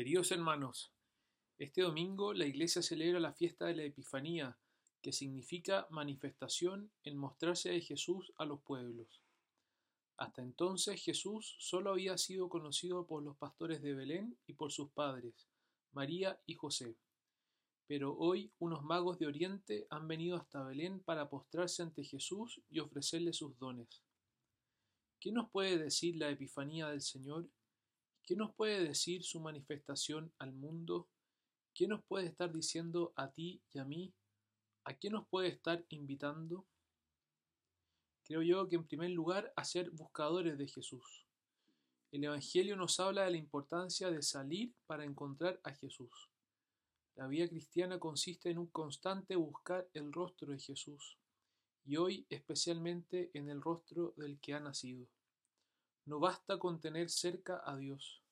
Queridos hermanos, este domingo la Iglesia celebra la fiesta de la Epifanía, que significa manifestación en mostrarse de Jesús a los pueblos. Hasta entonces Jesús solo había sido conocido por los pastores de Belén y por sus padres, María y José. Pero hoy unos magos de Oriente han venido hasta Belén para postrarse ante Jesús y ofrecerle sus dones. ¿Qué nos puede decir la Epifanía del Señor? ¿Qué nos puede decir su manifestación al mundo? ¿Qué nos puede estar diciendo a ti y a mí? ¿A qué nos puede estar invitando? Creo yo que en primer lugar a ser buscadores de Jesús. El Evangelio nos habla de la importancia de salir para encontrar a Jesús. La vida cristiana consiste en un constante buscar el rostro de Jesús, y hoy especialmente en el rostro del que ha nacido. No basta con tener cerca a Dios.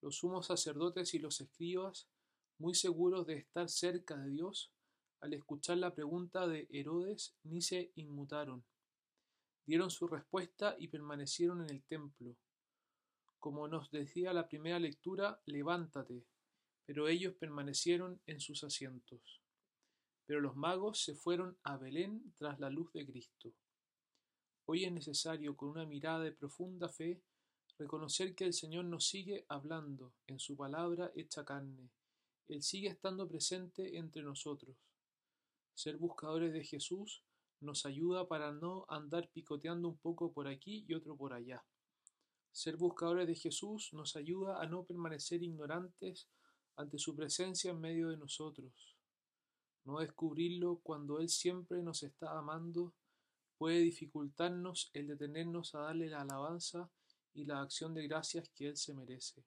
Los sumos sacerdotes y los escribas, muy seguros de estar cerca de Dios, al escuchar la pregunta de Herodes, ni se inmutaron. Dieron su respuesta y permanecieron en el templo. Como nos decía la primera lectura, levántate, pero ellos permanecieron en sus asientos. Pero los magos se fueron a Belén tras la luz de Cristo. Hoy es necesario, con una mirada de profunda fe, reconocer que el Señor nos sigue hablando en su palabra hecha carne. Él sigue estando presente entre nosotros. Ser buscadores de Jesús nos ayuda para no andar picoteando un poco por aquí y otro por allá. Ser buscadores de Jesús nos ayuda a no permanecer ignorantes ante su presencia en medio de nosotros. No descubrirlo cuando Él siempre nos está amando puede dificultarnos el detenernos a darle la alabanza y la acción de gracias que Él se merece.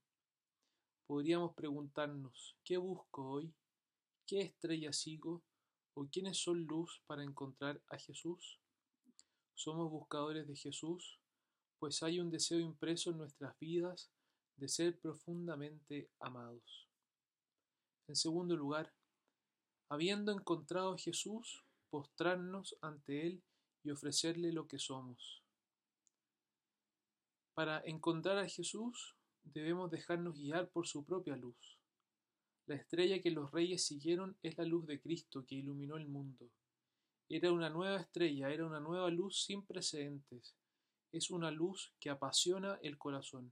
Podríamos preguntarnos, ¿qué busco hoy? ¿Qué estrella sigo? ¿O quiénes son luz para encontrar a Jesús? ¿Somos buscadores de Jesús? Pues hay un deseo impreso en nuestras vidas de ser profundamente amados. En segundo lugar, habiendo encontrado a Jesús, postrarnos ante Él y ofrecerle lo que somos. Para encontrar a Jesús debemos dejarnos guiar por su propia luz. La estrella que los reyes siguieron es la luz de Cristo que iluminó el mundo. Era una nueva estrella, era una nueva luz sin precedentes. Es una luz que apasiona el corazón.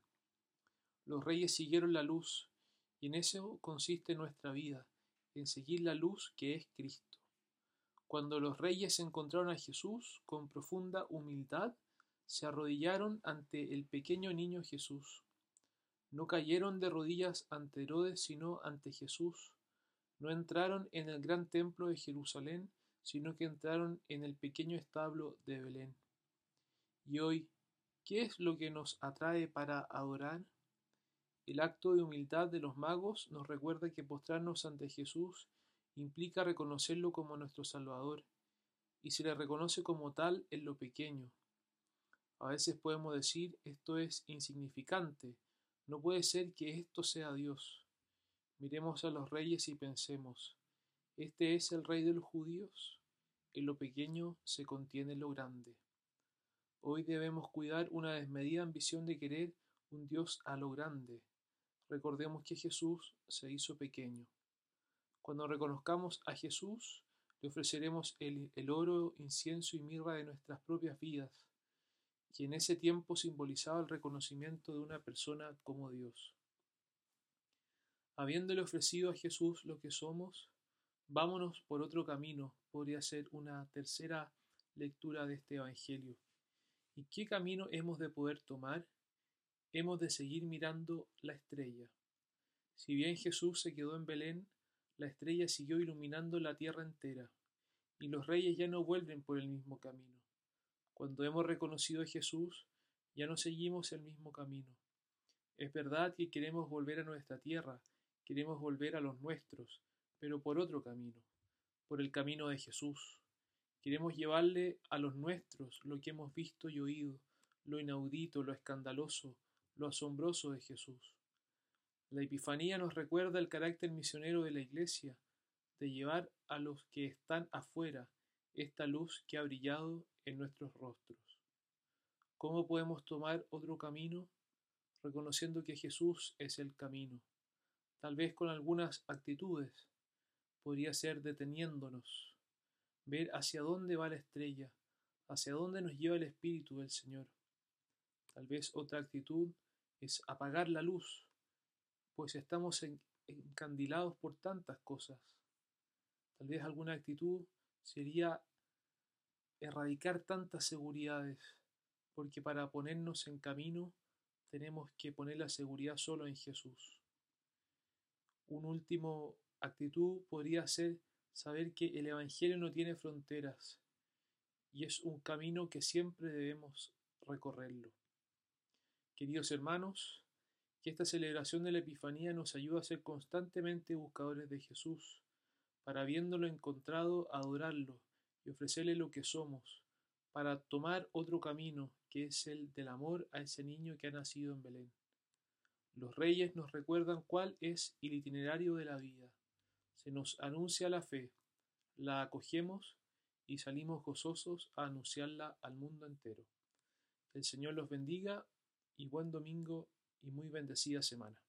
Los reyes siguieron la luz, y en eso consiste nuestra vida, en seguir la luz que es Cristo. Cuando los reyes encontraron a Jesús con profunda humildad, se arrodillaron ante el pequeño niño Jesús. No cayeron de rodillas ante Herodes, sino ante Jesús. No entraron en el gran templo de Jerusalén, sino que entraron en el pequeño establo de Belén. Y hoy, ¿qué es lo que nos atrae para adorar? El acto de humildad de los magos nos recuerda que postrarnos ante Jesús implica reconocerlo como nuestro Salvador, y se le reconoce como tal en lo pequeño. A veces podemos decir esto es insignificante, no puede ser que esto sea Dios. Miremos a los reyes y pensemos, ¿este es el rey de los judíos? En lo pequeño se contiene lo grande. Hoy debemos cuidar una desmedida ambición de querer un Dios a lo grande. Recordemos que Jesús se hizo pequeño. Cuando reconozcamos a Jesús, le ofreceremos el, oro, incienso y mirra de nuestras propias vidas, que en ese tiempo simbolizaba el reconocimiento de una persona como Dios. Habiéndole ofrecido a Jesús lo que somos, vámonos por otro camino, podría ser una tercera lectura de este Evangelio. ¿Y qué camino hemos de poder tomar? Hemos de seguir mirando la estrella. Si bien Jesús se quedó en Belén, la estrella siguió iluminando la tierra entera, y los reyes ya no vuelven por el mismo camino. Cuando hemos reconocido a Jesús, ya no seguimos el mismo camino. Es verdad que queremos volver a nuestra tierra, queremos volver a los nuestros, pero por otro camino, por el camino de Jesús. Queremos llevarle a los nuestros lo que hemos visto y oído, lo inaudito, lo escandaloso, lo asombroso de Jesús. La Epifanía nos recuerda el carácter misionero de la Iglesia, de llevar a los que están afuera esta luz que ha brillado en nuestros rostros. ¿Cómo podemos tomar otro camino? Reconociendo que Jesús es el camino. tal vez con algunas actitudes. Podría ser deteniéndonos, ver hacia dónde va la estrella, hacia dónde nos lleva el Espíritu del Señor. Tal vez otra actitud es apagar la luz, pues estamos encandilados por tantas cosas. Tal vez alguna actitud sería erradicar tantas seguridades, porque para ponernos en camino tenemos que poner la seguridad solo en Jesús. Un último actitud podría ser saber que el Evangelio no tiene fronteras y es un camino que siempre debemos recorrerlo. Queridos hermanos, que esta celebración de la Epifanía nos ayude a ser constantemente buscadores de Jesús, para habiéndolo encontrado, adorarlo y ofrecerle lo que somos, para tomar otro camino, que es el del amor a ese niño que ha nacido en Belén. Los reyes nos recuerdan cuál es el itinerario de la vida. Se nos anuncia la fe, la acogemos y salimos gozosos a anunciarla al mundo entero. El Señor los bendiga y buen domingo y muy bendecida semana.